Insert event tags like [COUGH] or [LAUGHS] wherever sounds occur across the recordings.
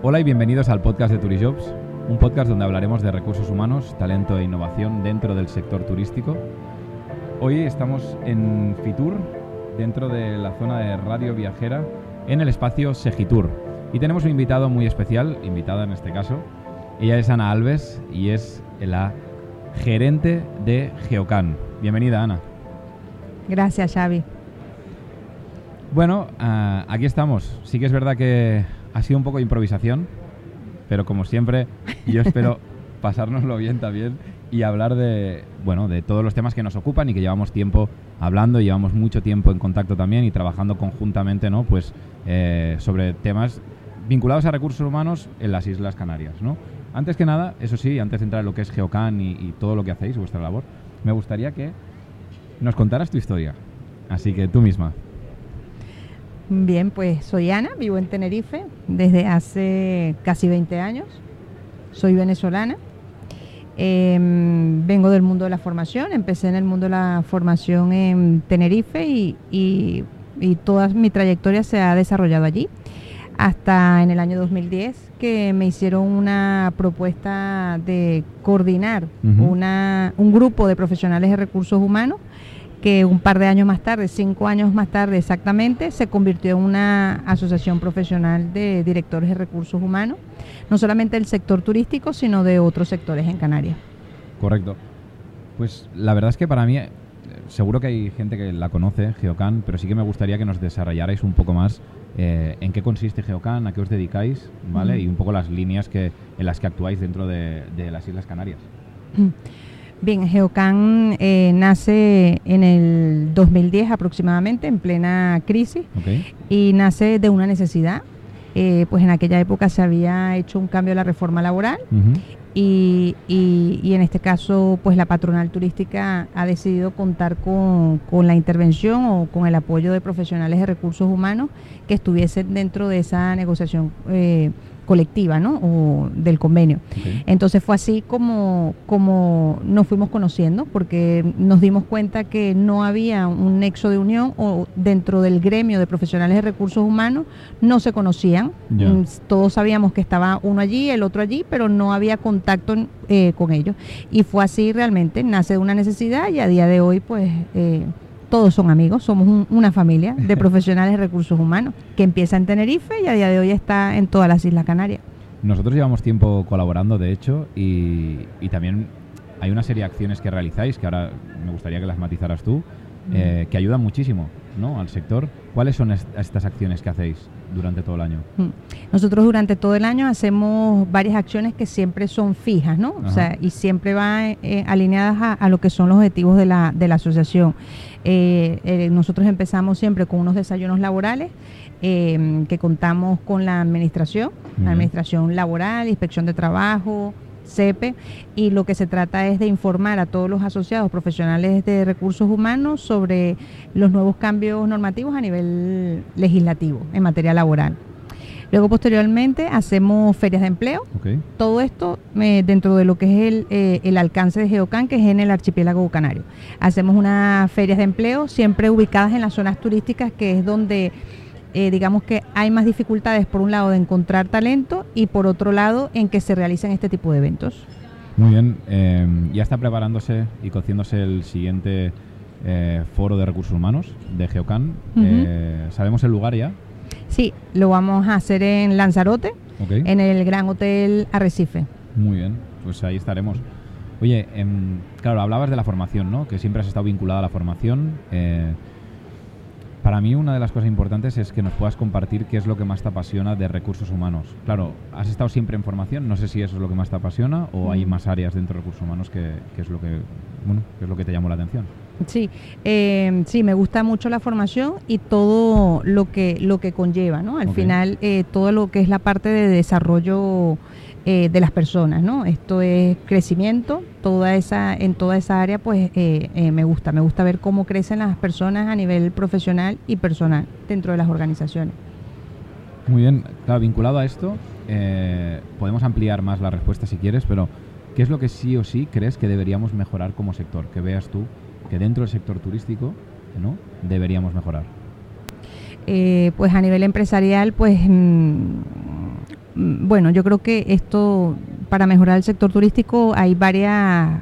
Hola y bienvenidos al podcast de Turijobs, un podcast donde hablaremos de recursos humanos, talento e innovación dentro del sector turístico. Hoy estamos en Fitur, dentro de la zona de radio viajera, en el espacio Segitur. Y tenemos un invitado muy especial, invitada en este caso. Ella es Ana Alves y es la gerente de Geocan. Bienvenida, Ana. Gracias, Xavi. Bueno, ah, aquí estamos. Sí que es verdad que ha sido un poco de improvisación, pero como siempre, yo espero [LAUGHS] pasárnoslo bien también y hablar de, bueno, de todos los temas que nos ocupan y que llevamos tiempo hablando, y llevamos mucho tiempo en contacto también y trabajando conjuntamente, ¿no? Pues eh, sobre temas vinculados a recursos humanos en las Islas Canarias, ¿no? Antes que nada, eso sí, antes de entrar en lo que es Geocan y, y todo lo que hacéis, vuestra labor, me gustaría que nos contaras tu historia. Así que tú misma. Bien, pues soy Ana, vivo en Tenerife desde hace casi 20 años. Soy venezolana. Em, vengo del mundo de la formación. Empecé en el mundo de la formación en Tenerife y, y, y toda mi trayectoria se ha desarrollado allí. Hasta en el año 2010 que me hicieron una propuesta de coordinar una, un grupo de profesionales de recursos humanos que un par de años más tarde, cinco años más tarde exactamente, se convirtió en una asociación profesional de directores de recursos humanos, no solamente del sector turístico, sino de otros sectores en Canarias. Correcto. Pues la verdad es que para mí, eh, seguro que hay gente que la conoce, Geocan, pero sí que me gustaría que nos desarrollarais un poco más eh, en qué consiste Geocan, a qué os dedicáis, ¿vale? Y un poco las líneas que, en las que actuáis dentro de, de las Islas Canarias. Bien, Geocan eh, nace en el 2010 aproximadamente, en plena crisis, y nace de una necesidad. Eh, pues en aquella época se había hecho un cambio a la reforma laboral y, y- y en este caso pues la patronal turística ha decidido contar con, con la intervención o con el apoyo de profesionales de recursos humanos que estuviesen dentro de esa negociación eh, colectiva ¿no? o del convenio. Entonces fue así como, como nos fuimos conociendo, porque nos dimos cuenta que no había un nexo de unión o dentro del gremio de profesionales de recursos humanos no se conocían. Mm, Todos sabíamos que estaba uno allí, el otro allí, pero no había contacto eh, con ellos. Y fue así realmente, nace de una necesidad y a día de hoy pues... eh, todos son amigos, somos un- una familia de [LAUGHS] profesionales de recursos humanos que empieza en Tenerife y a día de hoy está en todas las Islas Canarias. Nosotros llevamos tiempo colaborando, de hecho, y, y también hay una serie de acciones que realizáis, que ahora me gustaría que las matizaras tú, eh, que ayudan muchísimo ¿no? al sector. ¿Cuáles son est- estas acciones que hacéis durante todo el año? Mm. Nosotros durante todo el año hacemos varias acciones que siempre son fijas, ¿no? O sea, y siempre van eh, alineadas a, a lo que son los objetivos de la, de la asociación. Eh, eh, nosotros empezamos siempre con unos desayunos laborales eh, que contamos con la administración, la administración laboral, inspección de trabajo, CEPE, y lo que se trata es de informar a todos los asociados profesionales de recursos humanos sobre los nuevos cambios normativos a nivel legislativo en materia laboral. Luego, posteriormente, hacemos ferias de empleo. Todo esto eh, dentro de lo que es el, eh, el alcance de Geocan, que es en el archipiélago canario. Hacemos unas ferias de empleo siempre ubicadas en las zonas turísticas, que es donde, eh, digamos que hay más dificultades, por un lado, de encontrar talento y por otro lado, en que se realicen este tipo de eventos. Muy bien. eh, ya está preparándose y cociéndose el siguiente eh, foro de recursos humanos de Geocan. Ujú. Eh, ¿Sabemos el lugar ya? Sí, lo vamos a hacer en Lanzarote, ¿Ok? en el Gran Hotel Arrecife. Muy bien, pues ahí estaremos. Oye, em, claro, hablabas de la formación, ¿no? Que siempre has estado vinculada a la formación. Para mí una de las cosas importantes es que nos puedas compartir qué es lo que más te apasiona de recursos humanos. Claro, has estado siempre en formación, no sé si eso es lo que más te apasiona o hay Mm. más áreas dentro de recursos humanos que, que es lo que, bueno, que es lo que te llamó la atención. Sí, eh, sí, me gusta mucho la formación y todo lo que lo que conlleva, ¿no? Al final, eh, todo lo que es la parte de desarrollo eh, de las personas, ¿no? Esto es crecimiento, toda esa en toda esa área, pues eh, eh, me gusta, me gusta ver cómo crecen las personas a nivel profesional y personal dentro de las organizaciones. Muy bien, claro, vinculado a esto, eh, podemos ampliar más la respuesta si quieres, pero ¿qué es lo que sí o sí crees que deberíamos mejorar como sector? Que veas tú que dentro del sector turístico ¿no? deberíamos mejorar. Eh, pues a nivel empresarial, pues mm, mm, bueno, yo creo que esto, para mejorar el sector turístico, hay varias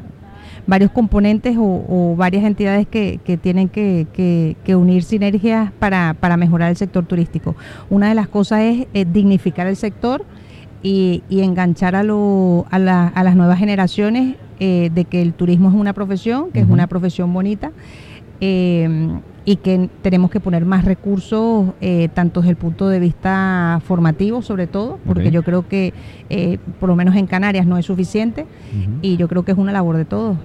varios componentes o, varias entidades que, tienen que, unir sinergias para, mejorar el sector turístico. Una de las cosas es, eh, dignificar el sector y, enganchar a, a, las nuevas generaciones eh, de que el turismo es una profesión, que es una profesión bonita. Eh, y que tenemos que poner más recursos, tanto desde el punto de vista formativo, sobre todo, porque yo creo que por lo menos en Canarias no es suficiente y yo creo que es una labor de todos.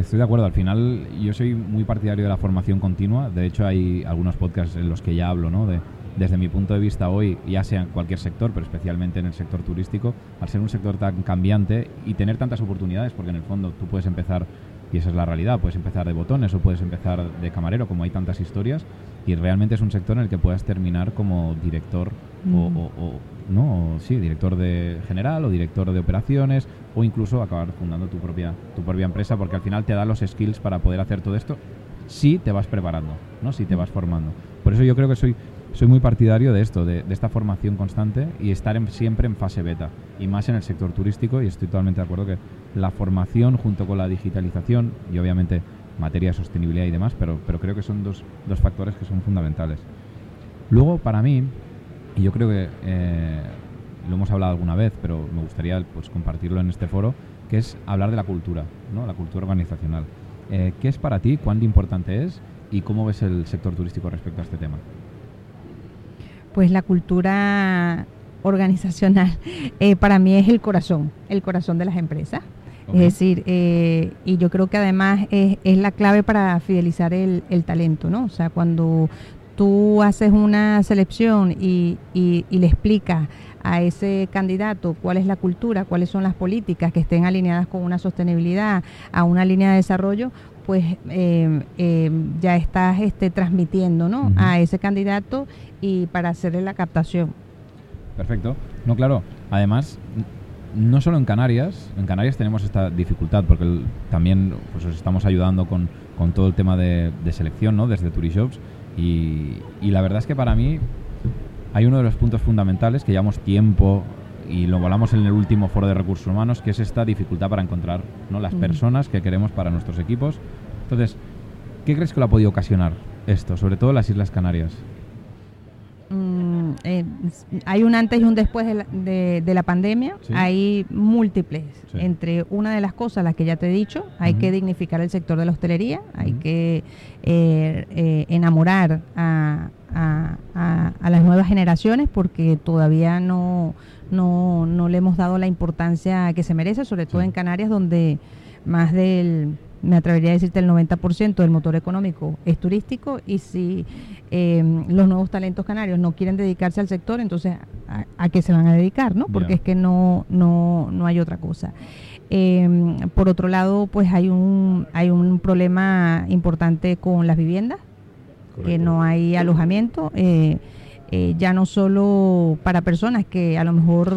Estoy de acuerdo. Al final, yo soy muy partidario de la formación continua. De hecho, hay algunos podcasts en los que ya hablo, ¿no? De, desde mi punto de vista hoy, ya sea en cualquier sector, pero especialmente en el sector turístico, al ser un sector tan cambiante y tener tantas oportunidades, porque en el fondo tú puedes empezar, y esa es la realidad, puedes empezar de botones o puedes empezar de camarero, como hay tantas historias, y realmente es un sector en el que puedas terminar como director o, mm. no, sí, director de general o director de operaciones o incluso acabar fundando tu propia tu propia empresa porque al final te da los skills para poder hacer todo esto si te vas preparando, ¿no? Si te mm. vas formando. Por eso yo creo que soy soy muy partidario de esto, de, esta formación constante y estar siempre en fase beta y más en el sector turístico y estoy totalmente de acuerdo que la formación junto con la digitalización y obviamente materia de sostenibilidad y demás, pero, creo que son dos, dos factores que son fundamentales. Luego, para mí, y yo creo que eh, lo hemos hablado alguna vez, pero me gustaría pues, compartirlo en este foro, que es hablar de la cultura, la cultura organizacional. Eh, ¿Qué es para ti? ¿Cuán importante es? ¿Y cómo ves el sector turístico respecto a este tema? Pues la cultura organizacional [LAUGHS] eh, para mí es el corazón, el corazón de las empresas. Es decir, eh, y yo creo que además es, la clave para fidelizar el, talento, ¿no? O sea, cuando tú haces una selección y, le explicas a ese candidato cuál es la cultura, cuáles son las políticas que estén alineadas con una sostenibilidad, a una línea de desarrollo, pues eh, eh, ya estás este, transmitiendo ¿no? a ese candidato y para hacerle la captación. Perfecto. No, claro. Además, no solo en Canarias, en Canarias tenemos esta dificultad porque también pues, os estamos ayudando con, todo el tema de, selección, ¿no? Desde Turishops y, y la verdad es que para mí hay uno de los puntos fundamentales que llevamos tiempo y lo hablamos en el último foro de recursos humanos, que es esta dificultad para encontrar ¿no? las personas que queremos para nuestros equipos. Entonces, ¿qué crees que lo ha podido ocasionar esto, sobre todo en las Islas Canarias? Eh, hay un antes y un después de la, pandemia, hay múltiples. Entre una de las cosas, las que ya te he dicho, hay que dignificar el sector de la hostelería, hay que eh, eh, enamorar a, las nuevas generaciones porque todavía no, no, no le hemos dado la importancia que se merece, sobre todo en Canarias donde más del me atrevería a decirte el 90% del motor económico es turístico y si em, los nuevos talentos canarios no quieren dedicarse al sector, entonces a, qué se van a dedicar, ¿no? Porque es que no, no, no hay otra cosa. Em, por otro lado, pues hay un, hay un problema importante con las viviendas, que no hay alojamiento, eh, eh, ya no solo para personas que a lo mejor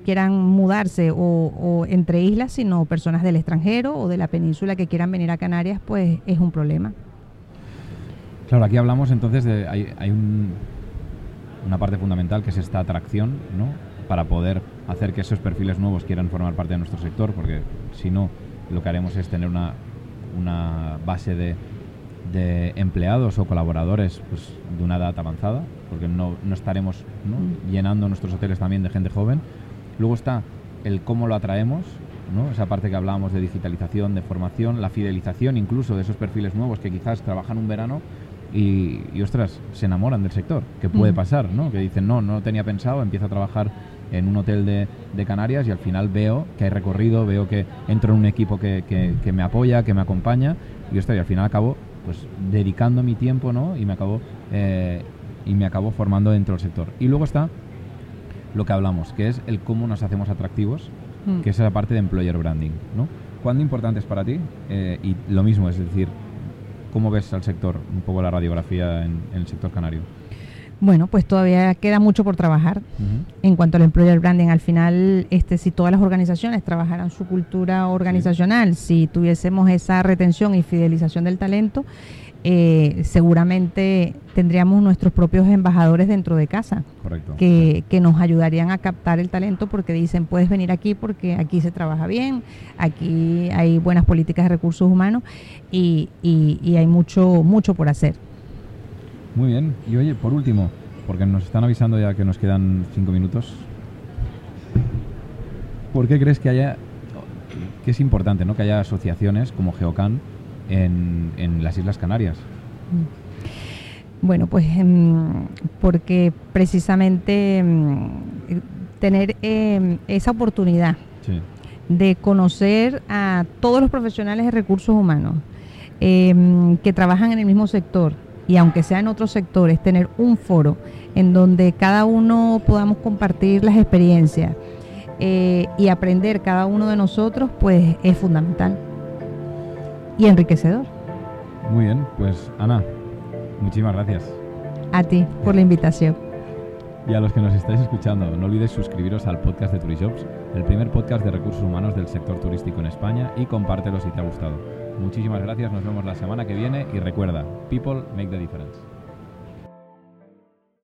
quieran mudarse o, entre islas, sino personas del extranjero o de la península que quieran venir a Canarias, pues es un problema. Claro, aquí hablamos entonces de hay, una parte fundamental que es esta atracción, ¿no? Para poder hacer que esos perfiles nuevos quieran formar parte de nuestro sector, porque si no, lo que haremos es tener una, una base de, de empleados o colaboradores pues, de una edad avanzada, porque no, no estaremos mm. llenando nuestros hoteles también de gente joven, Luego está el cómo lo atraemos, ¿no? esa parte que hablábamos de digitalización, de formación, la fidelización incluso de esos perfiles nuevos que quizás trabajan un verano y, ostras, se enamoran del sector, que puede pasar, ¿no? que dicen, no, no lo tenía pensado, empiezo a trabajar en un hotel de, Canarias y al final veo que hay recorrido, veo que entro en un equipo que, me apoya, que me acompaña y, ostras, y al final acabo pues dedicando mi tiempo ¿no? y me acabo eh, y me acabo formando dentro del sector. Y luego está lo que hablamos, que es el cómo nos hacemos atractivos, mm. que es la parte de employer branding, ¿no? ¿Cuándo importante es para ti? Eh, y lo mismo, es decir, ¿cómo ves al sector, un poco la radiografía en, el sector canario? Bueno, pues todavía queda mucho por trabajar en cuanto al employer branding. Al final, este, si todas las organizaciones trabajaran su cultura organizacional, si tuviésemos esa retención y fidelización del talento, eh, seguramente tendríamos nuestros propios embajadores dentro de casa. Correcto. Que, que, nos ayudarían a captar el talento porque dicen, puedes venir aquí porque aquí se trabaja bien, aquí hay buenas políticas de recursos humanos y, y, hay mucho, mucho por hacer. Muy bien. Y oye, por último, porque nos están avisando ya que nos quedan cinco minutos, ¿por qué crees que haya, que es importante, ¿no? que haya asociaciones como Geocan en, en las Islas Canarias? Mm. Bueno, pues em, porque precisamente em, tener em, esa oportunidad de conocer a todos los profesionales de recursos humanos que trabajan en el mismo sector y aunque sea en otros sectores, tener un foro en donde cada uno podamos compartir las experiencias eh, y aprender cada uno de nosotros, pues es fundamental y enriquecedor. Muy bien, pues Ana, muchísimas gracias. A ti por la invitación. Y a los que nos estáis escuchando, no olvidéis suscribiros al podcast de Turijobs, el primer podcast de recursos humanos del sector turístico en España y compártelo si te ha gustado. Muchísimas gracias, nos vemos la semana que viene y recuerda, people make the difference.